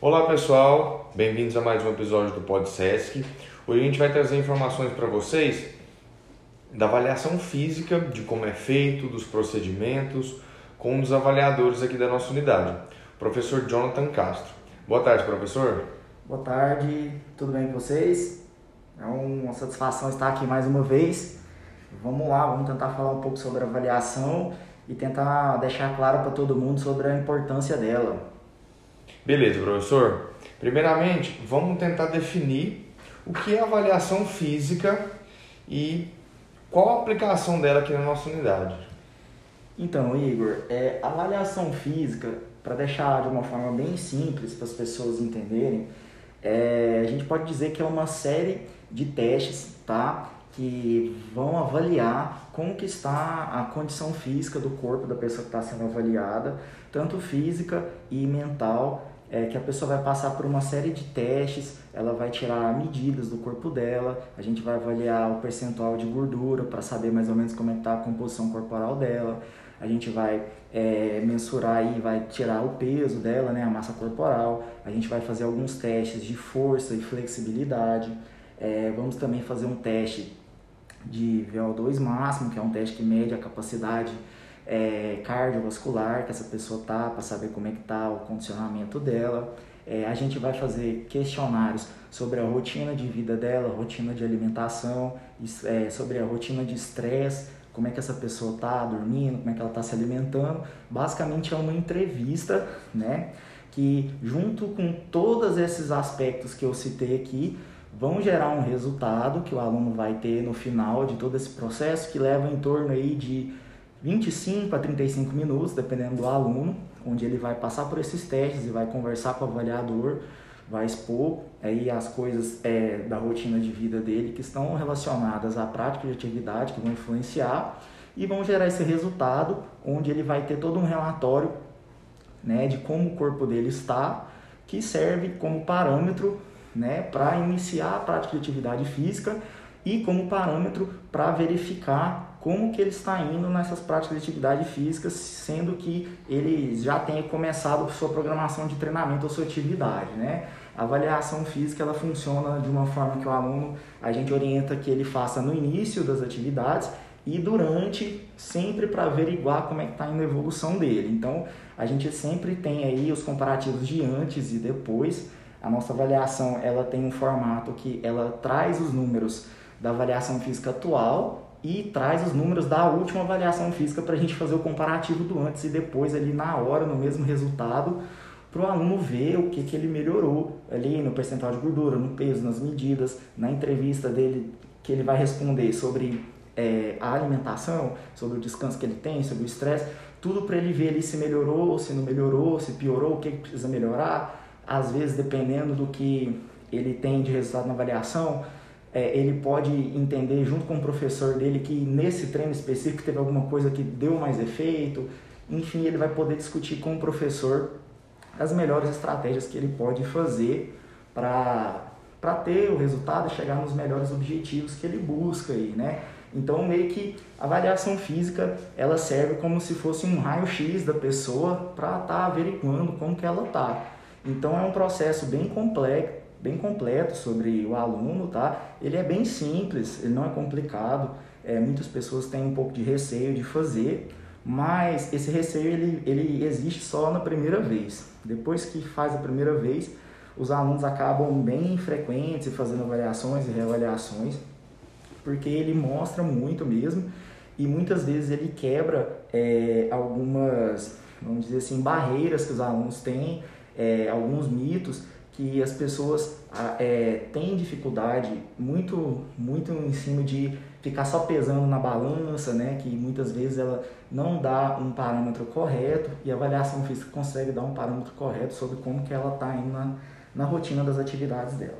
Olá pessoal, bem-vindos a mais um episódio do PodSesc. Hoje a gente vai trazer informações para vocês da avaliação física, de como é feito, dos procedimentos, com um dos avaliadores aqui da nossa unidade, o professor Jonathan Castro. Boa tarde, professor. Boa tarde, tudo bem com vocês? É uma satisfação estar aqui mais uma vez. Vamos lá, vamos tentar falar um pouco sobre a avaliação e tentar deixar claro para todo mundo sobre a importância dela. Beleza, professor. Primeiramente, vamos tentar definir o que é avaliação física e qual a aplicação dela aqui na nossa unidade. Então, Igor, é, avaliação física, para deixar de uma forma bem simples para as pessoas entenderem, é, a gente pode dizer que é uma série de testes, tá? Que vão avaliar como que está a condição física do corpo da pessoa que está sendo avaliada, tanto física e mental, é que a pessoa vai passar por uma série de testes, ela vai tirar medidas do corpo dela, a gente vai avaliar o percentual de gordura para saber mais ou menos como é está a composição corporal dela, a gente vai é, mensurar e vai tirar o peso dela, né, a massa corporal, a gente vai fazer alguns testes de força e flexibilidade, é, vamos também fazer um teste de VO2 máximo, que é um teste que mede a capacidade é, cardiovascular que essa pessoa tá, para saber como é que tá o condicionamento dela. É, a gente vai fazer questionários sobre a rotina de vida dela, rotina de alimentação, é, sobre a rotina de estresse, como é que essa pessoa está dormindo, como é que ela está se alimentando. Basicamente é uma entrevista, né? Que junto com todos esses aspectos que eu citei aqui, vão gerar um resultado que o aluno vai ter no final de todo esse processo, que leva em torno aí de 25 a 35 minutos, dependendo do aluno, onde ele vai passar por esses testes e vai conversar com o avaliador, vai expor aí as coisas é, da rotina de vida dele que estão relacionadas à prática de atividade, que vão influenciar e vão gerar esse resultado, onde ele vai ter todo um relatório né, de como o corpo dele está, que serve como parâmetro né, para iniciar a prática de atividade física e como parâmetro para verificar como que ele está indo nessas práticas de atividade física, sendo que ele já tenha começado sua programação de treinamento ou sua atividade, né? A avaliação física ela funciona de uma forma que o aluno a gente orienta que ele faça no início das atividades e durante, sempre para averiguar como é que está indo a evolução dele. Então, a gente sempre tem aí os comparativos de antes e depois. A nossa avaliação ela tem um formato que ela traz os números da avaliação física atual e traz os números da última avaliação física para a gente fazer o comparativo do antes e depois ali na hora, no mesmo resultado, para o aluno ver o que, que ele melhorou ali no percentual de gordura, no peso, nas medidas, na entrevista dele que ele vai responder sobre é, a alimentação, sobre o descanso que ele tem, sobre o estresse, tudo para ele ver ali se melhorou, se não melhorou, se piorou, o que, que precisa melhorar. Às vezes, dependendo do que ele tem de resultado na avaliação, é, ele pode entender junto com o professor dele que nesse treino específico teve alguma coisa que deu mais efeito. Enfim, ele vai poder discutir com o professor as melhores estratégias que ele pode fazer para ter o resultado e chegar nos melhores objetivos que ele busca aí, né? Então, meio que a avaliação física, ela serve como se fosse um raio-x da pessoa para estar tá averiguando como que ela tá. Então, é um processo bem complexo, bem completo sobre o aluno, tá? Ele é bem simples, ele não é complicado. É, muitas pessoas têm um pouco de receio de fazer, mas esse receio ele, ele existe só na primeira vez. Depois que faz a primeira vez, os alunos acabam bem frequentes fazendo avaliações e reavaliações, porque ele mostra muito mesmo e muitas vezes ele quebra é, algumas, vamos dizer assim, barreiras que os alunos têm, é, alguns mitos que as pessoas é, têm dificuldade muito, muito em cima de ficar só pesando na balança, né? Que muitas vezes ela não dá um parâmetro correto e a avaliação física consegue dar um parâmetro correto sobre como que ela está indo na, na rotina das atividades dela.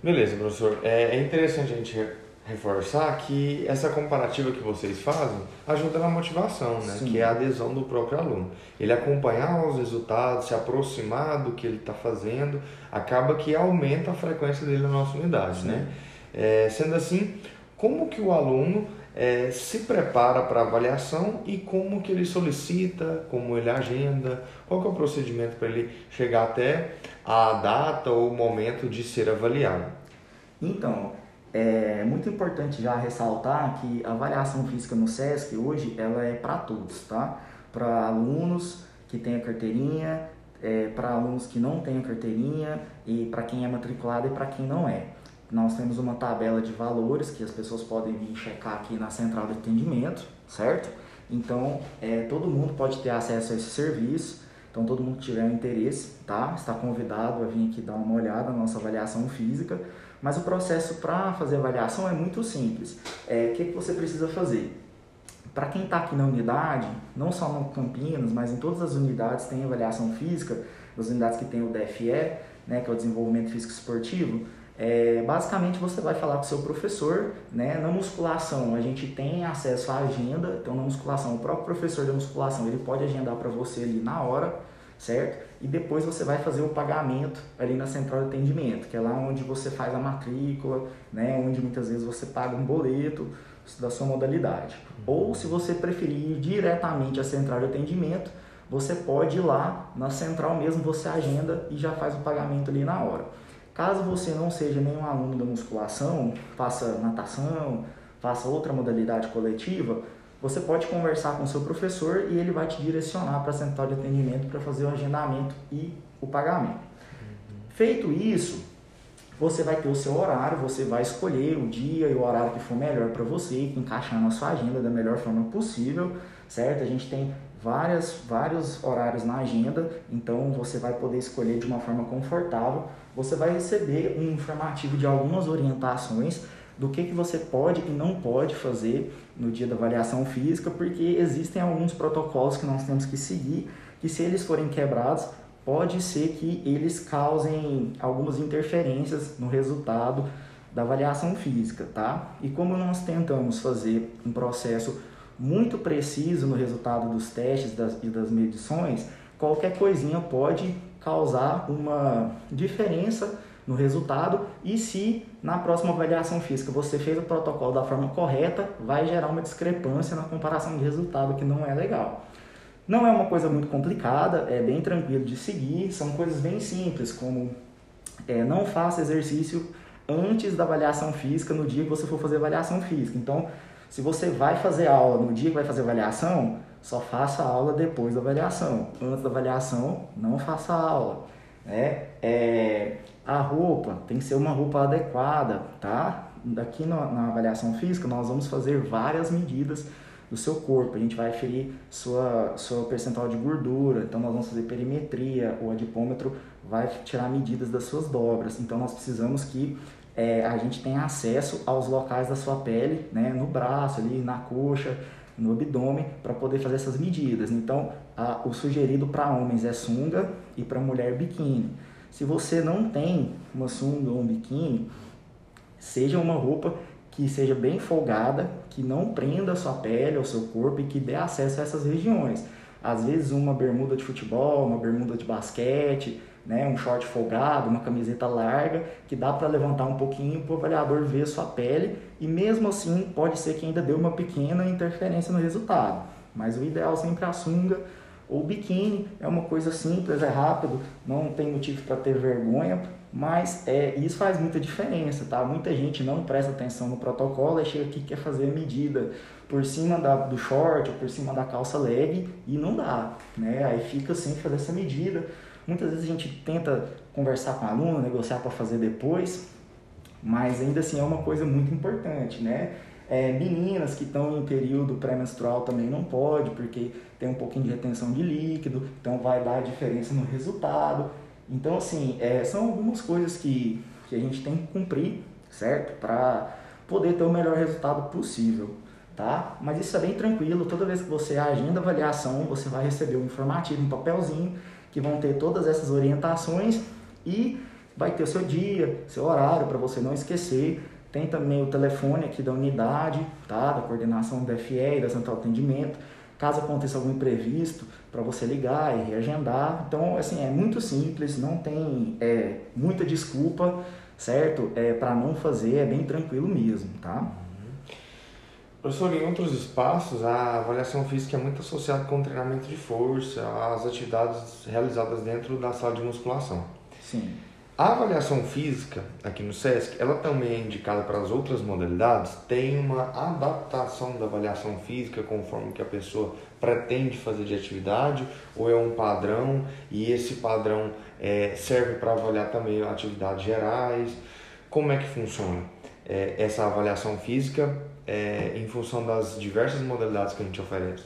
Beleza, professor. É, é interessante a gente reforçar que essa comparativa que vocês fazem ajuda na motivação, né? que é a adesão do próprio aluno. Ele acompanhar os resultados, se aproximar do que ele está fazendo, acaba que aumenta a frequência dele na nossa unidade. Né? É, sendo assim, como que o aluno é, se prepara para a avaliação e como que ele solicita, como ele agenda, qual que é o procedimento para ele chegar até a data ou o momento de ser avaliado. Então, é muito importante já ressaltar que a avaliação física no SESC hoje ela é para todos, tá? Para alunos que têm a carteirinha, é, para alunos que não têm a carteirinha e para quem é matriculado e para quem não é. Nós temos uma tabela de valores que as pessoas podem vir checar aqui na central de atendimento, certo? Então, é, todo mundo pode ter acesso a esse serviço. Então, todo mundo que tiver interesse, tá? Está convidado a vir aqui dar uma olhada na nossa avaliação física. Mas o processo para fazer avaliação é muito simples. É, o que, que você precisa fazer? Para quem está aqui na unidade, não só no Campinas, mas em todas as unidades tem avaliação física, as unidades que tem o DFE, né, que é o Desenvolvimento Físico Esportivo, é, basicamente você vai falar com o seu professor, né? Na musculação a gente tem acesso à agenda, então na musculação o próprio professor da musculação ele pode agendar para você ali na hora, certo? E depois você vai fazer o pagamento ali na central de atendimento, que é lá onde você faz a matrícula, né? Onde muitas vezes você paga um boleto da sua modalidade. Ou se você preferir ir diretamente à central de atendimento, você pode ir lá na central mesmo, você agenda e já faz o pagamento ali na hora. Caso você não seja nenhum aluno da musculação, faça natação, faça outra modalidade coletiva, você pode conversar com o seu professor e ele vai te direcionar para a central de atendimento para fazer o agendamento e o pagamento. Feito isso, você vai ter o seu horário, você vai escolher o dia e o horário que for melhor para você, que encaixar na sua agenda da melhor forma possível, certo? A gente tem várias, vários horários na agenda, então você vai poder escolher de uma forma confortável. Você vai receber um informativo de algumas orientações do que, que você pode e não pode fazer no dia da avaliação física, porque existem alguns protocolos que nós temos que seguir, que se eles forem quebrados, pode ser que eles causem algumas interferências no resultado da avaliação física, tá? E como nós tentamos fazer um processo muito preciso no resultado dos testes das, e das medições, qualquer coisinha pode causar uma diferença no resultado e se na próxima avaliação física você fez o protocolo da forma correta, vai gerar uma discrepância na comparação de resultado que não é legal. Não é uma coisa muito complicada, é bem tranquilo de seguir, são coisas bem simples, como é, não faça exercício antes da avaliação física no dia que você for fazer avaliação física. Então, se você vai fazer aula no dia que vai fazer avaliação, só faça aula depois da avaliação. Antes da avaliação, não faça aula. Né? É, a roupa tem que ser uma roupa adequada, tá? Daqui na, na avaliação física, nós vamos fazer várias medidas do seu corpo. A gente vai aferir sua, sua percentual de gordura, então nós vamos fazer perimetria, o adipômetro vai tirar medidas das suas dobras. Então nós precisamos que é, a gente tem acesso aos locais da sua pele, né, no braço, ali na coxa, no abdômen, para poder fazer essas medidas. Então, a, o sugerido para homens é sunga e para mulher biquíni. Se você não tem uma sunga ou um biquíni, seja uma roupa que seja bem folgada, que não prenda a sua pele ou seu corpo e que dê acesso a essas regiões. Às vezes uma bermuda de futebol, uma bermuda de basquete, né, um short folgado, uma camiseta larga, que dá para levantar um pouquinho para o avaliador ver sua pele e mesmo assim pode ser que ainda dê uma pequena interferência no resultado. Mas o ideal sempre é a sunga ou biquíni, é uma coisa simples, é rápido, não tem motivo para ter vergonha, mas é, isso faz muita diferença, tá? Muita gente não presta atenção no protocolo e chega aqui quer fazer a medida por cima da, do short ou por cima da calça leg e não dá, né? Aí fica sem fazer essa medida Muitas vezes a gente tenta conversar com o aluno, negociar para fazer depois, mas ainda assim é uma coisa muito importante, né? É, meninas que estão em período pré-menstrual também não pode, porque tem um pouquinho de retenção de líquido, então vai dar diferença no resultado. Então, assim, é, são algumas coisas que, que a gente tem que cumprir, certo? Para poder ter o melhor resultado possível, tá? Mas isso é bem tranquilo, toda vez que você agenda avaliação, você vai receber um informativo, um papelzinho, que vão ter todas essas orientações e vai ter o seu dia, seu horário para você não esquecer. Tem também o telefone aqui da unidade, tá? Da coordenação do FE e da central de atendimento. Caso aconteça algum imprevisto, para você ligar e reagendar. Então, assim, é muito simples, não tem é, muita desculpa, certo? É, para não fazer, é bem tranquilo mesmo, tá? Professor, em outros espaços, a avaliação física é muito associada com o treinamento de força, as atividades realizadas dentro da sala de musculação. Sim. A avaliação física, aqui no SESC, ela também é indicada para as outras modalidades? Tem uma adaptação da avaliação física conforme que a pessoa pretende fazer de atividade? Ou é um padrão e esse padrão é, serve para avaliar também atividades gerais? Como é que funciona é, essa avaliação física é, em função das diversas modalidades que a gente oferece?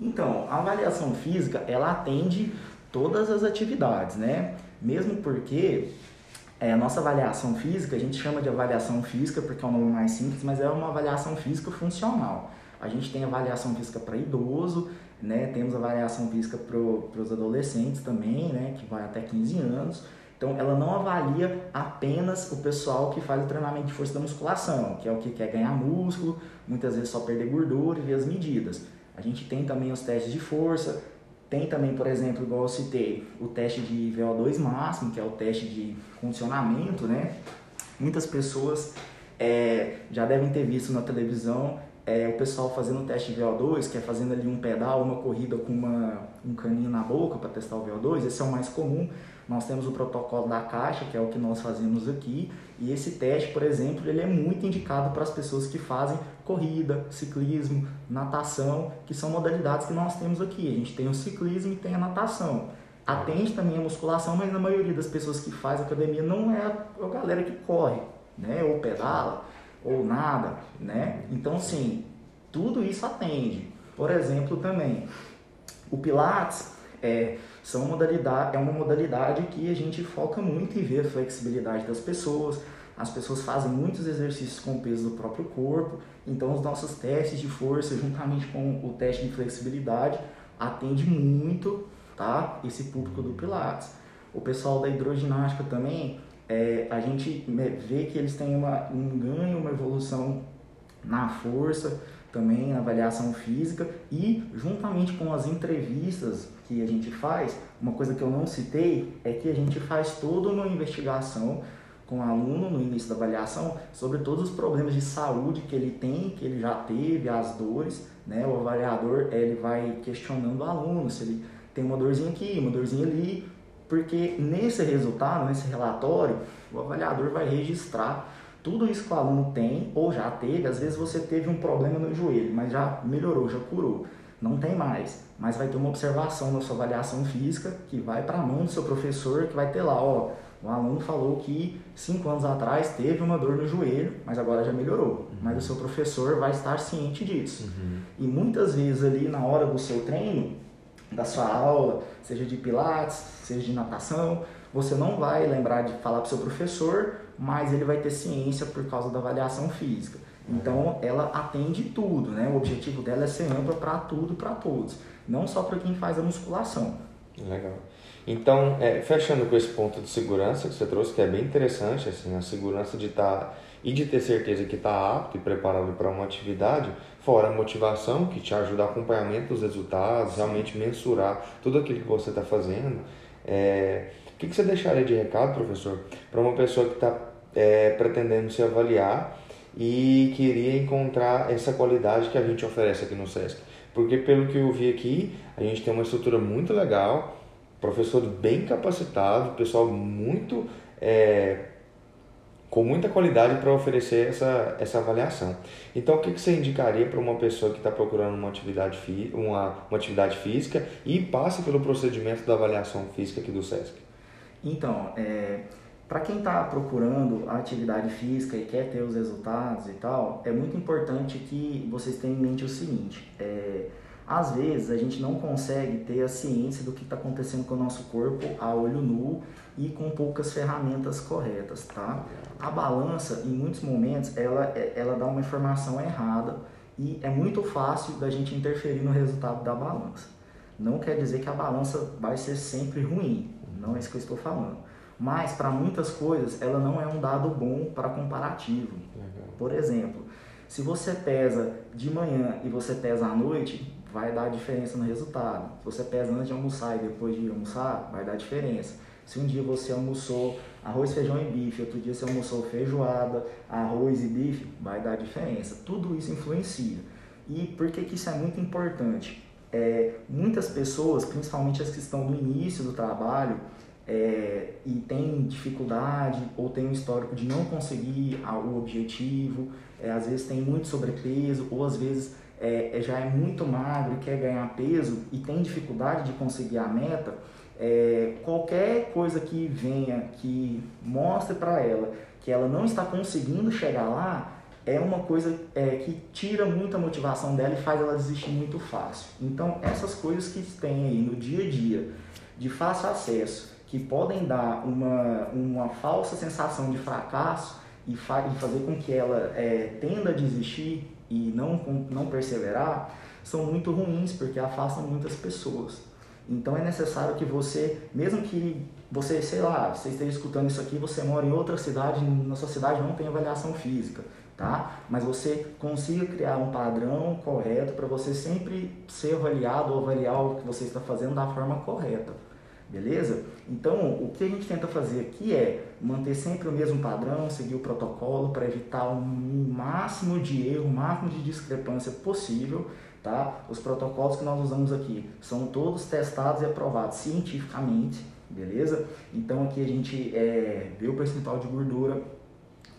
Então, a avaliação física, ela atende todas as atividades, né? Mesmo porque é, a nossa avaliação física, a gente chama de avaliação física porque é um nome mais simples, mas é uma avaliação física funcional. A gente tem avaliação física para idoso, né? Temos avaliação física para os adolescentes também, né? Que vai até 15 anos. Então, ela não avalia apenas o pessoal que faz o treinamento de força da musculação, que é o que quer ganhar músculo, muitas vezes só perder gordura e ver as medidas. A gente tem também os testes de força, tem também, por exemplo, igual eu citei, o teste de VO2 máximo, que é o teste de condicionamento, né? Muitas pessoas é, já devem ter visto na televisão é, o pessoal fazendo o teste de VO2, que é fazendo ali um pedal, uma corrida com uma, um caninho na boca para testar o VO2, esse é o mais comum. Nós temos o protocolo da caixa, que é o que nós fazemos aqui, e esse teste, por exemplo, ele é muito indicado para as pessoas que fazem corrida, ciclismo, natação, que são modalidades que nós temos aqui. A gente tem o ciclismo e tem a natação. Atende também a musculação, mas na maioria das pessoas que faz academia não é a galera que corre, né? Ou pedala, ou nada, né? Então, sim, tudo isso atende. Por exemplo, também, o Pilates é, são modalidade, é uma modalidade que a gente foca muito em ver a flexibilidade das pessoas. As pessoas fazem muitos exercícios com o peso do próprio corpo, então os nossos testes de força, juntamente com o teste de flexibilidade, atende muito tá, esse público do Pilates. O pessoal da hidroginástica também, é, a gente vê que eles têm uma, um ganho, uma evolução na força, também avaliação física e juntamente com as entrevistas que a gente faz, uma coisa que eu não citei é que a gente faz toda uma investigação com o aluno no início da avaliação sobre todos os problemas de saúde que ele tem, que ele já teve, as dores, né? O avaliador ele vai questionando o aluno se ele tem uma dorzinha aqui, uma dorzinha ali, porque nesse resultado, nesse relatório, o avaliador vai registrar tudo isso que o aluno tem ou já teve. Às vezes você teve um problema no joelho, mas já melhorou, já curou não tem mais, mas vai ter uma observação na sua avaliação física que vai para a mão do seu professor, que vai ter lá, ó, o aluno falou que cinco anos atrás teve uma dor no joelho, mas agora já melhorou. Uhum. Mas o seu professor vai estar ciente disso. Uhum. E muitas vezes ali na hora do seu treino, da sua aula, seja de pilates, seja de natação, você não vai lembrar de falar para o seu professor, mas ele vai ter ciência por causa da avaliação física. Então ela atende tudo, né? O objetivo dela é ser ampla para tudo, para todos, não só para quem faz a musculação. Legal. Então, é, fechando com esse ponto de segurança que você trouxe, que é bem interessante, assim, a segurança de estar tá, e de ter certeza que está apto e preparado para uma atividade, fora a motivação que te ajuda a acompanhamento dos resultados, realmente mensurar tudo aquilo que você está fazendo. É, o que, que você deixaria de recado, professor, para uma pessoa que está é, pretendendo se avaliar e queria encontrar essa qualidade que a gente oferece aqui no SESC. Porque pelo que eu vi aqui, a gente tem uma estrutura muito legal, professor bem capacitado, pessoal muito é, com muita qualidade para oferecer essa, essa avaliação. Então, o que, que você indicaria para uma pessoa que está procurando uma atividade, uma, uma atividade física e passa pelo procedimento da avaliação física aqui do SESC? Então, é, para quem está procurando a atividade física e quer ter os resultados e tal, é muito importante que vocês tenham em mente o seguinte: é, às vezes a gente não consegue ter a ciência do que está acontecendo com o nosso corpo a olho nu e com poucas ferramentas corretas, tá? A balança, em muitos momentos, ela, ela dá uma informação errada e é muito fácil da gente interferir no resultado da balança. Não quer dizer que a balança vai ser sempre ruim, não é isso que eu estou falando mas para muitas coisas ela não é um dado bom para comparativo. Legal. Por exemplo, se você pesa de manhã e você pesa à noite, vai dar diferença no resultado. Se você pesa antes de almoçar e depois de almoçar, vai dar diferença. Se um dia você almoçou arroz, feijão e bife, outro dia você almoçou feijoada, arroz e bife, vai dar diferença. Tudo isso influencia. E por que, que isso é muito importante? É, muitas pessoas, principalmente as que estão no início do trabalho, é, e tem dificuldade ou tem um histórico de não conseguir o objetivo, é, às vezes tem muito sobrepeso ou às vezes é, é, já é muito magro e quer ganhar peso e tem dificuldade de conseguir a meta, é, qualquer coisa que venha que mostre para ela que ela não está conseguindo chegar lá é uma coisa é, que tira muita motivação dela e faz ela desistir muito fácil. Então essas coisas que tem aí no dia a dia de fácil acesso que podem dar uma, uma falsa sensação de fracasso e, fa e fazer com que ela é, tenda a desistir e não, não perseverar, são muito ruins porque afastam muitas pessoas. Então é necessário que você, mesmo que você, sei lá, você esteja escutando isso aqui, você mora em outra cidade, na sua cidade não tem avaliação física, tá? Mas você consiga criar um padrão correto para você sempre ser avaliado ou avaliar o que você está fazendo da forma correta. Beleza? Então, o que a gente tenta fazer aqui é manter sempre o mesmo padrão, seguir o protocolo para evitar o máximo de erro, o máximo de discrepância possível. Tá? Os protocolos que nós usamos aqui são todos testados e aprovados cientificamente, beleza? Então aqui a gente é, vê o percentual de gordura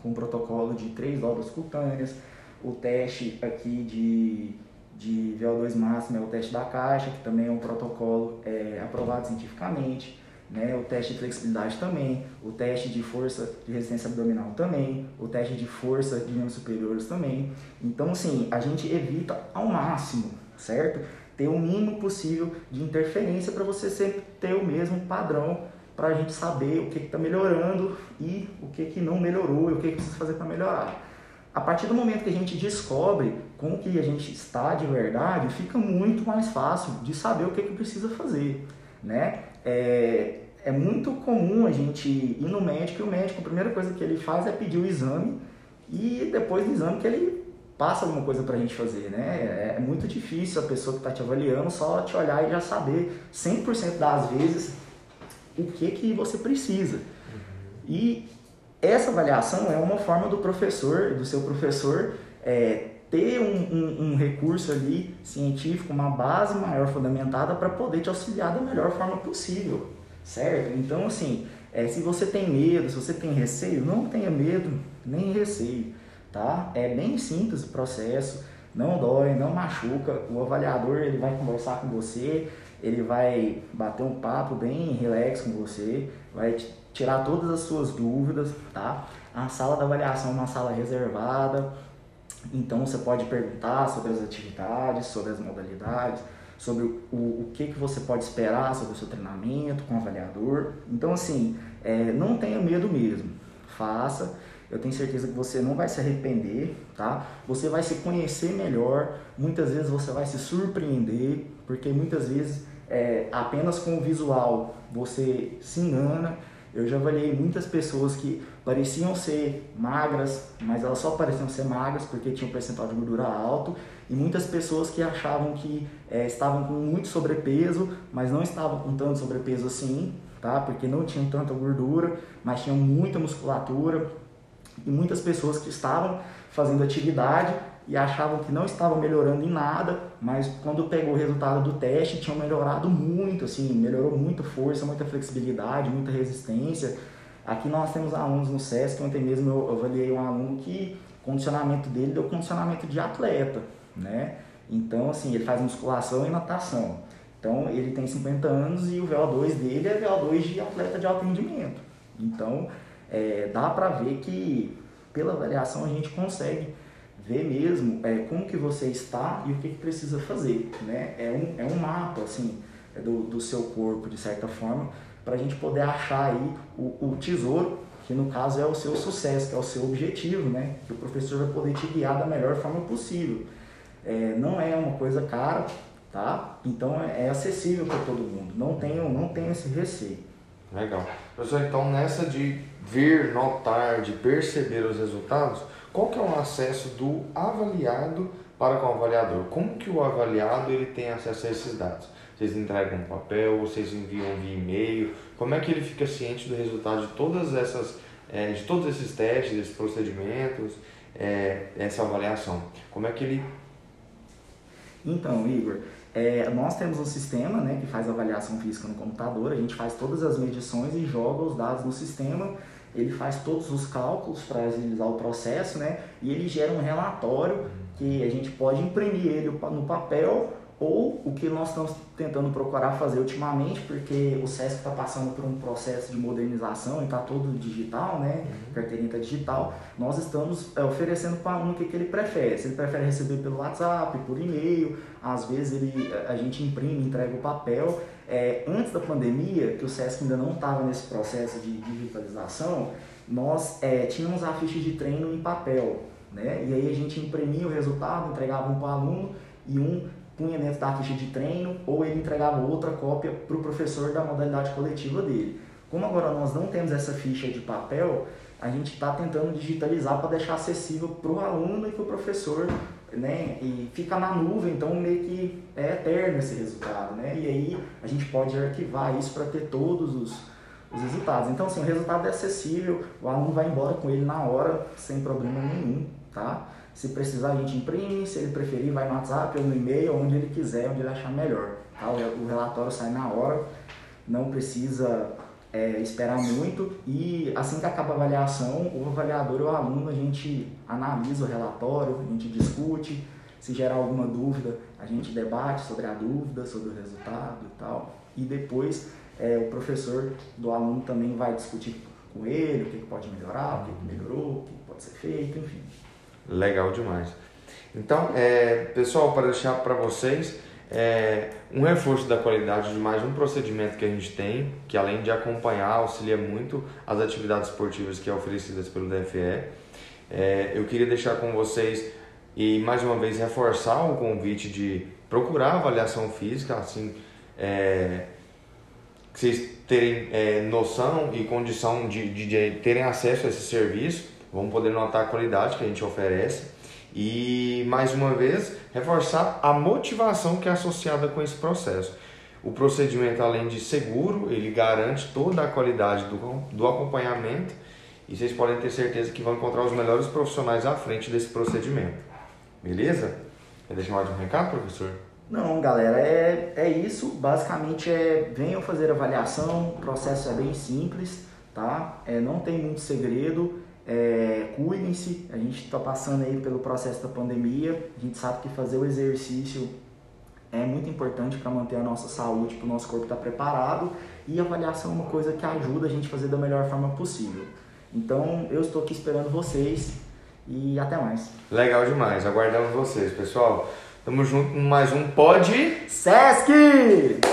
com o protocolo de três dobras cutâneas, o teste aqui de de VO2 máximo é o teste da caixa, que também é um protocolo é, aprovado cientificamente, né? o teste de flexibilidade também, o teste de força de resistência abdominal também, o teste de força de membros superiores também. Então, assim, a gente evita ao máximo, certo? Ter o mínimo possível de interferência para você sempre ter o mesmo padrão para a gente saber o que está melhorando e o que, que não melhorou e o que, que precisa fazer para melhorar. A partir do momento que a gente descobre com que a gente está de verdade, fica muito mais fácil de saber o que, que precisa fazer, né? É, é muito comum a gente ir no médico e o médico, a primeira coisa que ele faz é pedir o exame e depois do exame que ele passa alguma coisa para a gente fazer, né? É muito difícil a pessoa que está te avaliando só te olhar e já saber 100% das vezes o que, que você precisa. E essa avaliação é uma forma do professor, do seu professor, é, ter um, um, um, recurso ali científico, uma base maior fundamentada para poder te auxiliar da melhor forma possível, certo? Então, assim, é, se você tem medo, se você tem receio, não tenha medo nem receio, tá? É bem simples o processo, não dói, não machuca, o avaliador ele vai conversar com você, ele vai bater um papo bem relax com você, vai tirar todas as suas dúvidas, tá? A sala da avaliação é uma sala reservada, então você pode perguntar sobre as atividades, sobre as modalidades, sobre o, o que, que você pode esperar sobre o seu treinamento com o avaliador. Então, assim, é, não tenha medo mesmo, faça. Eu tenho certeza que você não vai se arrepender, tá? Você vai se conhecer melhor, muitas vezes você vai se surpreender, porque muitas vezes é, apenas com o visual você se engana eu já avaliei muitas pessoas que pareciam ser magras, mas elas só pareciam ser magras porque tinham um percentual de gordura alto, e muitas pessoas que achavam que é, estavam com muito sobrepeso, mas não estavam com tanto sobrepeso assim, tá? Porque não tinham tanta gordura, mas tinham muita musculatura, e muitas pessoas que estavam fazendo atividade e achavam que não estavam melhorando em nada, mas quando pegou o resultado do teste, tinham melhorado muito, assim, melhorou muito força, muita flexibilidade, muita resistência. Aqui nós temos alunos no SESC, ontem mesmo eu avaliei um aluno que o condicionamento dele deu condicionamento de atleta, né? Então, assim, ele faz musculação e natação. Então, ele tem 50 anos e o VO2 dele é VO2 de atleta de alto rendimento. Então, é, dá para ver que pela avaliação a gente consegue ver mesmo é, como que você está e o que, que precisa fazer, né? É um, é um mapa, assim, é do, do seu corpo, de certa forma, para a gente poder achar aí o, o tesouro, que no caso é o seu sucesso, que é o seu objetivo, né? Que o professor vai poder te guiar da melhor forma possível. É, não é uma coisa cara, tá? Então é, é acessível para todo mundo. Não tenho, não tenho esse receio. Legal. Professor, então nessa de ver, notar, de perceber os resultados, qual que é o acesso do avaliado para com o avaliador. Como que o avaliado ele tem acesso a esses dados? Vocês entregam um papel, vocês enviam via e-mail? Como é que ele fica ciente do resultado de todas essas, é, de todos esses testes, esses procedimentos, é, essa avaliação? Como é que ele então, Igor, é, nós temos um sistema né, que faz avaliação física no computador, a gente faz todas as medições e joga os dados no sistema, ele faz todos os cálculos para agilizar o processo, né, e ele gera um relatório que a gente pode imprimir ele no papel ou o que nós estamos tentando procurar fazer ultimamente, porque o SESC está passando por um processo de modernização e está todo digital, né? Uhum. Carteirinha está digital. Nós estamos é, oferecendo para o aluno o que, que ele prefere. Se ele prefere receber pelo WhatsApp, por e-mail, às vezes ele, a gente imprime, entrega o papel. É, antes da pandemia, que o SESC ainda não estava nesse processo de digitalização, nós é, tínhamos a ficha de treino em papel. Né? E aí a gente imprimia o resultado, entregava um para o aluno e um punha dentro da ficha de treino ou ele entregava outra cópia para o professor da modalidade coletiva dele. Como agora nós não temos essa ficha de papel, a gente está tentando digitalizar para deixar acessível para o aluno e para o professor, né? E fica na nuvem, então meio que é eterno esse resultado, né? E aí a gente pode arquivar isso para ter todos os, os resultados. Então, assim, o resultado é acessível, o aluno vai embora com ele na hora, sem problema nenhum, tá? Se precisar, a gente imprime. Se ele preferir, vai no WhatsApp ou no e-mail, onde ele quiser, onde ele achar melhor. Tá? O relatório sai na hora, não precisa é, esperar muito. E assim que acaba a avaliação, o avaliador ou o aluno, a gente analisa o relatório, a gente discute. Se gerar alguma dúvida, a gente debate sobre a dúvida, sobre o resultado e tal. E depois é, o professor do aluno também vai discutir com ele o que, pode melhorar, o que melhorou, o que pode ser feito, enfim. Legal demais. Então, é, pessoal, para deixar para vocês é, um reforço da qualidade de mais um procedimento que a gente tem, que além de acompanhar, auxilia muito as atividades esportivas que é oferecidas pelo DFE. É, eu queria deixar com vocês e mais uma vez reforçar o convite de procurar avaliação física, assim, é, que vocês terem é, noção e condição de, de, de terem acesso a esse serviço vamos poder notar a qualidade que a gente oferece e mais uma vez reforçar a motivação que é associada com esse processo. O procedimento, além de seguro, ele garante toda a qualidade do, do acompanhamento e vocês podem ter certeza que vão encontrar os melhores profissionais à frente desse procedimento. Beleza? Quer deixar mais um recado, professor? Não, galera, é, é isso. Basicamente é venham fazer avaliação, o processo é bem simples, tá? É, não tem muito segredo. É, Cuidem-se, a gente está passando aí pelo processo da pandemia, a gente sabe que fazer o exercício é muito importante para manter a nossa saúde, para o nosso corpo estar tá preparado e avaliação é uma coisa que ajuda a gente a fazer da melhor forma possível. Então eu estou aqui esperando vocês e até mais. Legal demais, aguardamos vocês, pessoal. Tamo junto com mais um Pod Sesc!